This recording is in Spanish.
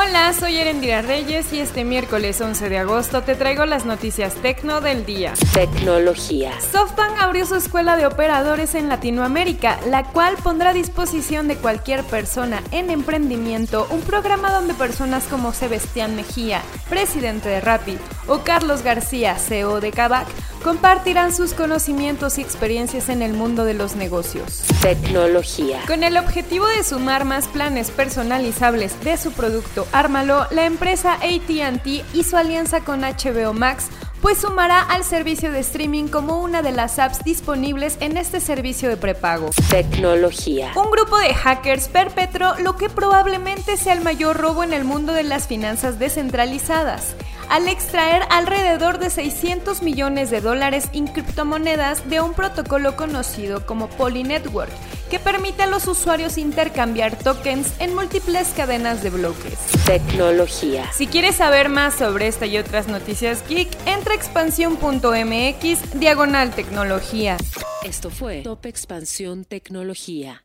Hola, soy Erendira Reyes y este miércoles 11 de agosto te traigo las noticias tecno del día. Tecnología. SoftBank abrió su escuela de operadores en Latinoamérica, la cual pondrá a disposición de cualquier persona en emprendimiento un programa donde personas como Sebastián Mejía, presidente de Rappi, o Carlos García, CEO de Kavak, compartirán sus conocimientos y experiencias en el mundo de los negocios. Tecnología. Con el objetivo de sumar más planes personalizables de su producto Ármalo, la empresa ATT hizo alianza con HBO Max pues sumará al servicio de streaming como una de las apps disponibles en este servicio de prepago. Tecnología. Un grupo de hackers perpetró lo que probablemente sea el mayor robo en el mundo de las finanzas descentralizadas al extraer alrededor de 600 millones de dólares en criptomonedas de un protocolo conocido como Polynetwork, que permite a los usuarios intercambiar tokens en múltiples cadenas de bloques. Tecnología. Si quieres saber más sobre esta y otras noticias geek, entra a expansión.mx diagonal tecnología. Esto fue Top Expansión Tecnología.